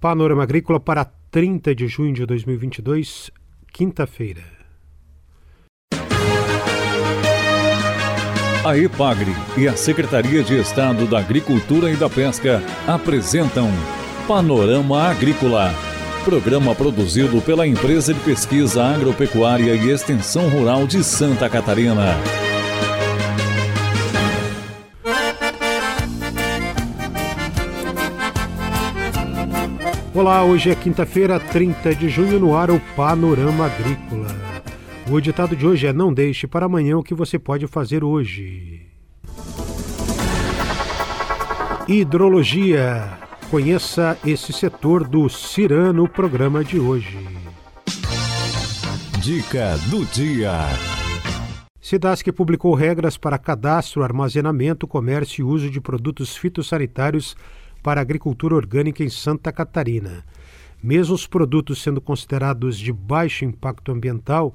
Panorama Agrícola para 30 de junho de 2022, quinta-feira. A EPAGRE e a Secretaria de Estado da Agricultura e da Pesca apresentam Panorama Agrícola, programa produzido pela Empresa de Pesquisa Agropecuária e Extensão Rural de Santa Catarina. Olá, hoje é quinta-feira, 30 de junho, no ar o Panorama Agrícola. O ditado de hoje é: Não deixe para amanhã o que você pode fazer hoje. Hidrologia. Conheça esse setor do CIRAN no programa de hoje. Dica do dia. Cidasc publicou regras para cadastro, armazenamento, comércio e uso de produtos fitossanitários para a agricultura orgânica em Santa Catarina. Mesmo os produtos sendo considerados de baixo impacto ambiental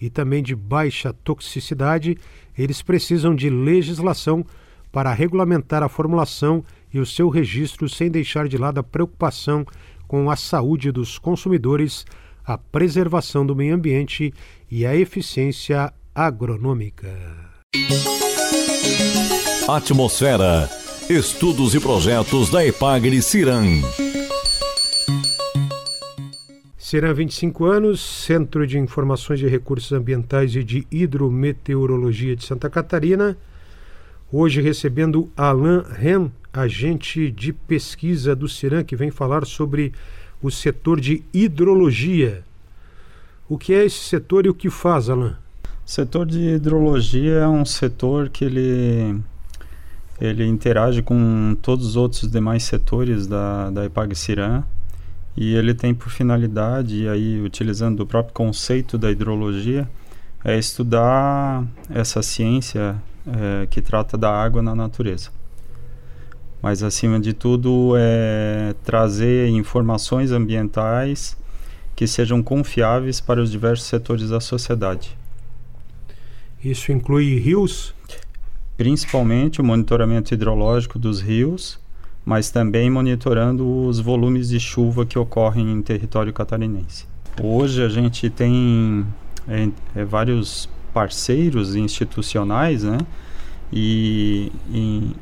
e também de baixa toxicidade, eles precisam de legislação para regulamentar a formulação e o seu registro sem deixar de lado a preocupação com a saúde dos consumidores, a preservação do meio ambiente e a eficiência agronômica. Atmosfera Estudos e projetos da Epagre Ciran. Ciran, 25 anos, Centro de Informações de Recursos Ambientais e de Hidrometeorologia de Santa Catarina. Hoje recebendo Alain Ren, agente de pesquisa do Ciran, que vem falar sobre o setor de hidrologia. O que é esse setor e o que faz, Alain? O setor de hidrologia é um setor que ele ele interage com todos os outros demais setores da, da Epag-Ciran e ele tem por finalidade, aí utilizando o próprio conceito da hidrologia, é estudar essa ciência é, que trata da água na natureza. Mas acima de tudo é trazer informações ambientais que sejam confiáveis para os diversos setores da sociedade. Isso inclui rios? Principalmente o monitoramento hidrológico dos rios, mas também monitorando os volumes de chuva que ocorrem em território catarinense. Hoje a gente tem é, é, vários parceiros institucionais, né? E, e,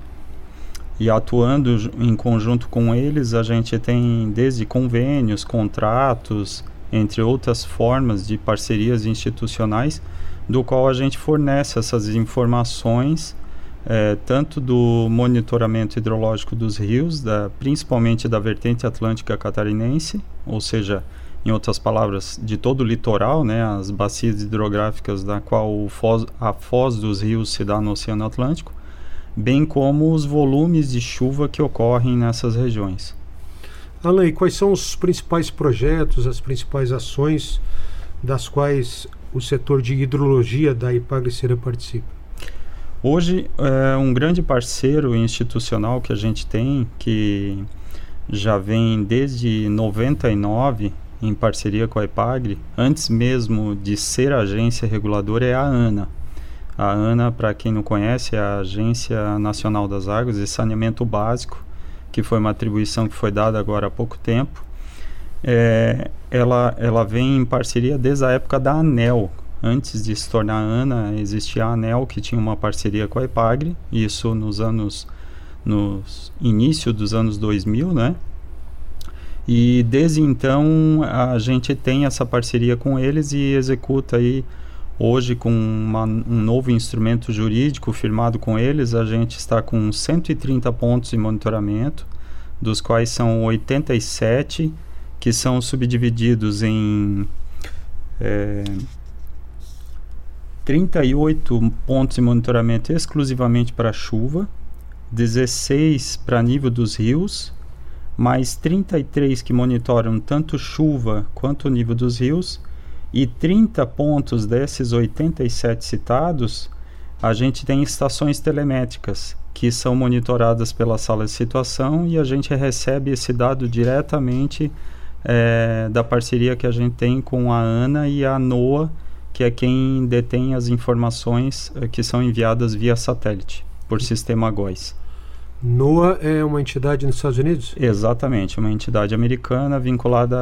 e, atuando em conjunto com eles, a gente tem desde convênios, contratos, entre outras formas de parcerias institucionais, do qual a gente fornece essas informações é, tanto do monitoramento hidrológico dos rios, da, principalmente da vertente atlântica catarinense, ou seja, em outras palavras, de todo o litoral, né, as bacias hidrográficas da qual foz, a foz dos rios se dá no Oceano Atlântico, bem como os volumes de chuva que ocorrem nessas regiões. Alain, quais são os principais projetos, as principais ações das quais o setor de hidrologia da Ipagre-Cera participa? Hoje, é um grande parceiro institucional que a gente tem, que já vem desde 99 em parceria com a EPAGRE, antes mesmo de ser agência reguladora, é a ANA. A ANA, para quem não conhece, é a Agência Nacional das Águas e Saneamento Básico, que foi uma atribuição que foi dada agora há pouco tempo. É, ela, ela vem em parceria desde a época da ANEL, Antes de se tornar ANA, existia a ANEL, que tinha uma parceria com a EPAGRE, isso nos anos, no início dos anos 2000, né? E desde então a gente tem essa parceria com eles e executa aí hoje com uma, um novo instrumento jurídico firmado com eles, a gente está com 130 pontos de monitoramento, dos quais são 87 que são subdivididos em é, 38 pontos de monitoramento exclusivamente para chuva, 16 para nível dos rios, mais 33 que monitoram tanto chuva quanto o nível dos rios, e 30 pontos desses 87 citados, a gente tem estações telemétricas que são monitoradas pela sala de situação e a gente recebe esse dado diretamente é, da parceria que a gente tem com a ANA e a NOAA que é quem detém as informações uh, que são enviadas via satélite por sistema GOES. NOAA é uma entidade nos Estados Unidos? Exatamente, uma entidade americana vinculada,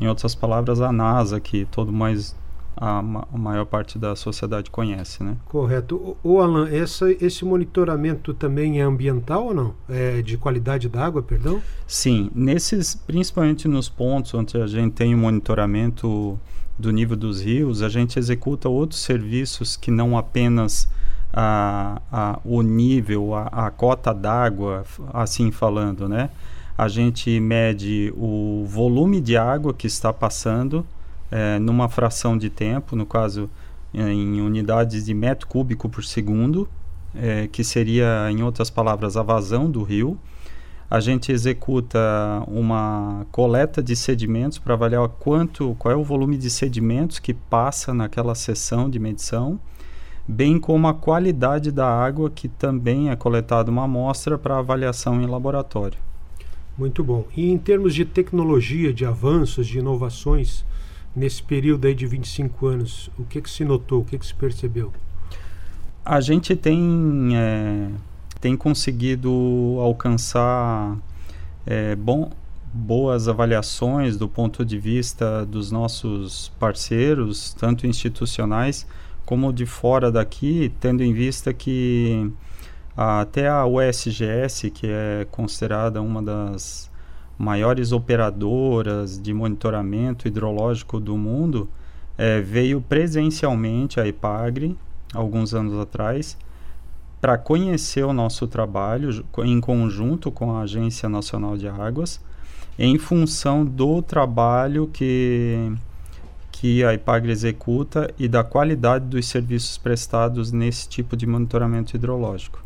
em outras palavras, à NASA, que todo mais a, a, maior parte da sociedade conhece, né? Correto. O, o Alan, essa, esse monitoramento também é ambiental ou não? É de qualidade da água, perdão? Sim, nesses, principalmente nos pontos onde a gente tem o monitoramento do nível dos rios, a gente executa outros serviços que não apenas a, a, o nível, a, a cota d'água, assim falando, né? A gente mede o volume de água que está passando é, numa fração de tempo, no caso em unidades de metro cúbico por segundo, é, que seria, em outras palavras, a vazão do rio. A gente executa uma coleta de sedimentos para avaliar quanto, qual é o volume de sedimentos que passa naquela sessão de medição bem como a qualidade da água, que também é coletada uma amostra para avaliação em laboratório. Muito bom. E em termos de tecnologia, de avanços, de inovações, nesse período aí de 25 anos, o que, que se notou, o que, que se percebeu? A gente tem, é, tem conseguido alcançar é, bom, boas avaliações do ponto de vista dos nossos parceiros, tanto institucionais como de fora daqui, tendo em vista que até a USGS, que é considerada uma das maiores operadoras de monitoramento hidrológico do mundo, é, veio presencialmente à IPAGRE, alguns anos atrás, para conhecer o nosso trabalho em conjunto com a Agência Nacional de Águas, em função do trabalho que que a IPAGRE executa e da qualidade dos serviços prestados nesse tipo de monitoramento hidrológico.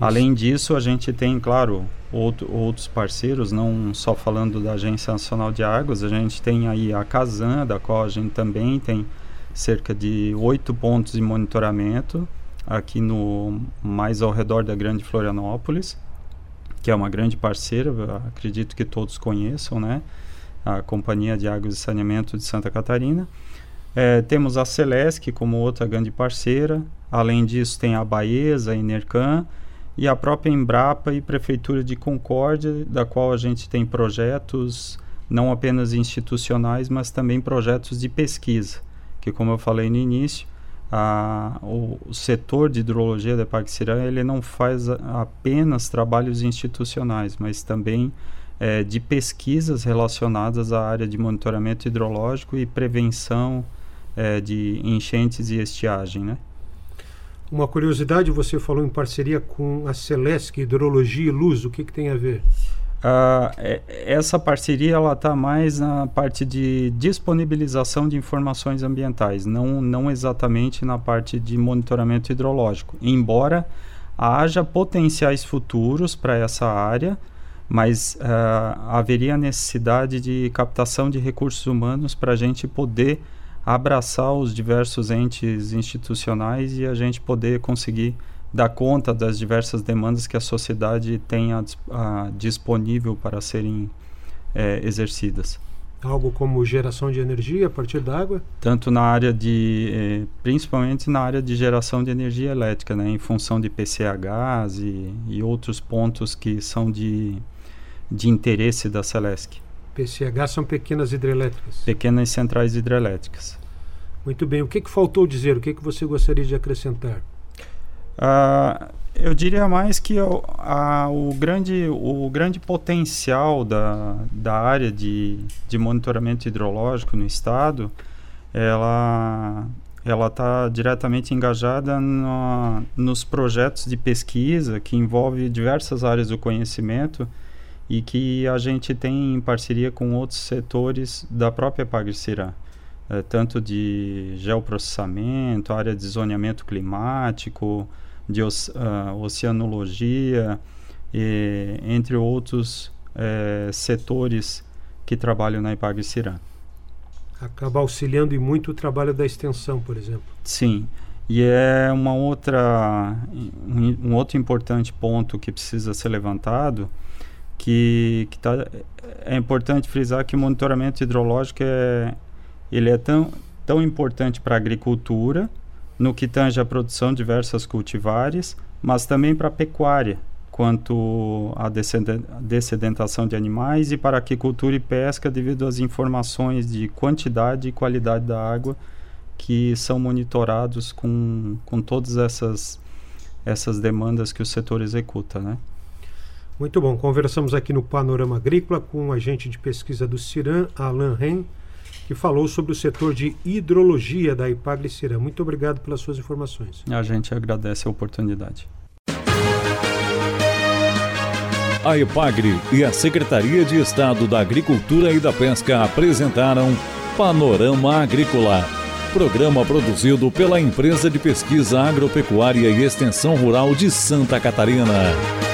Além disso, a gente tem, claro, outro, outros parceiros, não só falando da Agência Nacional de Águas, a gente tem aí a Casan, da qual a gente também tem cerca de oito pontos de monitoramento aqui no mais ao redor da Grande Florianópolis, que é uma grande parceira, acredito que todos conheçam, né? a Companhia de Águas e Saneamento de Santa Catarina. É, temos a Celesc como outra grande parceira. Além disso, tem a Baesa, a Enercan e a própria Embrapa e Prefeitura de Concórdia, da qual a gente tem projetos não apenas institucionais, mas também projetos de pesquisa, que como eu falei no início, a, o, setor de hidrologia da Paxirã ele não faz a, apenas trabalhos institucionais, mas também é, de pesquisas relacionadas à área de monitoramento hidrológico e prevenção é, de enchentes e estiagem, né? Uma curiosidade, você falou em parceria com a Celesc Hidrologia e Luz, o que, que tem a ver? Uh, essa parceria ela está mais na parte de disponibilização de informações ambientais, não, não exatamente na parte de monitoramento hidrológico. Embora haja potenciais futuros para essa área, mas uh, haveria necessidade de captação de recursos humanos para a gente poder abraçar os diversos entes institucionais e a gente poder conseguir dar conta das diversas demandas que a sociedade tem a, a, disponível para serem é, exercidas. Algo como geração de energia a partir da água? Tanto na área de, eh, principalmente na área de geração de energia elétrica, né, em função de PCHs e, e outros pontos que são de de interesse da Celesc. PCH são pequenas hidrelétricas. Pequenas centrais hidrelétricas. Muito bem. O que, que faltou dizer? O que, que você gostaria de acrescentar? Uh, eu diria mais que o, a, o, grande, o grande potencial da, da área de, de monitoramento hidrológico no estado, ela ela está diretamente engajada no, nos projetos de pesquisa que envolve diversas áreas do conhecimento e que a gente tem em parceria com outros setores da própria Pagricirã, é, tanto de geoprocessamento, área de zoneamento climático, de uh, oceanologia, e, entre outros é, setores que trabalham na Ipagricirã. Acaba auxiliando e muito o trabalho da extensão, por exemplo. Sim. E é uma outra, um, um outro importante ponto que precisa ser levantado, que, que tá, é importante frisar que o monitoramento hidrológico é, ele é tão, tão importante para a agricultura, no que tange a produção de diversas cultivares, mas também para a pecuária, quanto à dessedentação de animais e para aquicultura e pesca devido às informações de quantidade e qualidade da água que são monitorados com, com todas essas, essas demandas que o setor executa, né? Muito bom. Conversamos aqui no Panorama Agrícola com o agente de pesquisa do CIRAM, Alan Ren, que falou sobre o setor de hidrologia da Ipagre Ciram. Muito obrigado pelas suas informações. A gente agradece a oportunidade. A EPAGRE e a Secretaria de Estado da Agricultura e da Pesca apresentaram Panorama Agrícola, programa produzido pela Empresa de Pesquisa Agropecuária e Extensão Rural de Santa Catarina.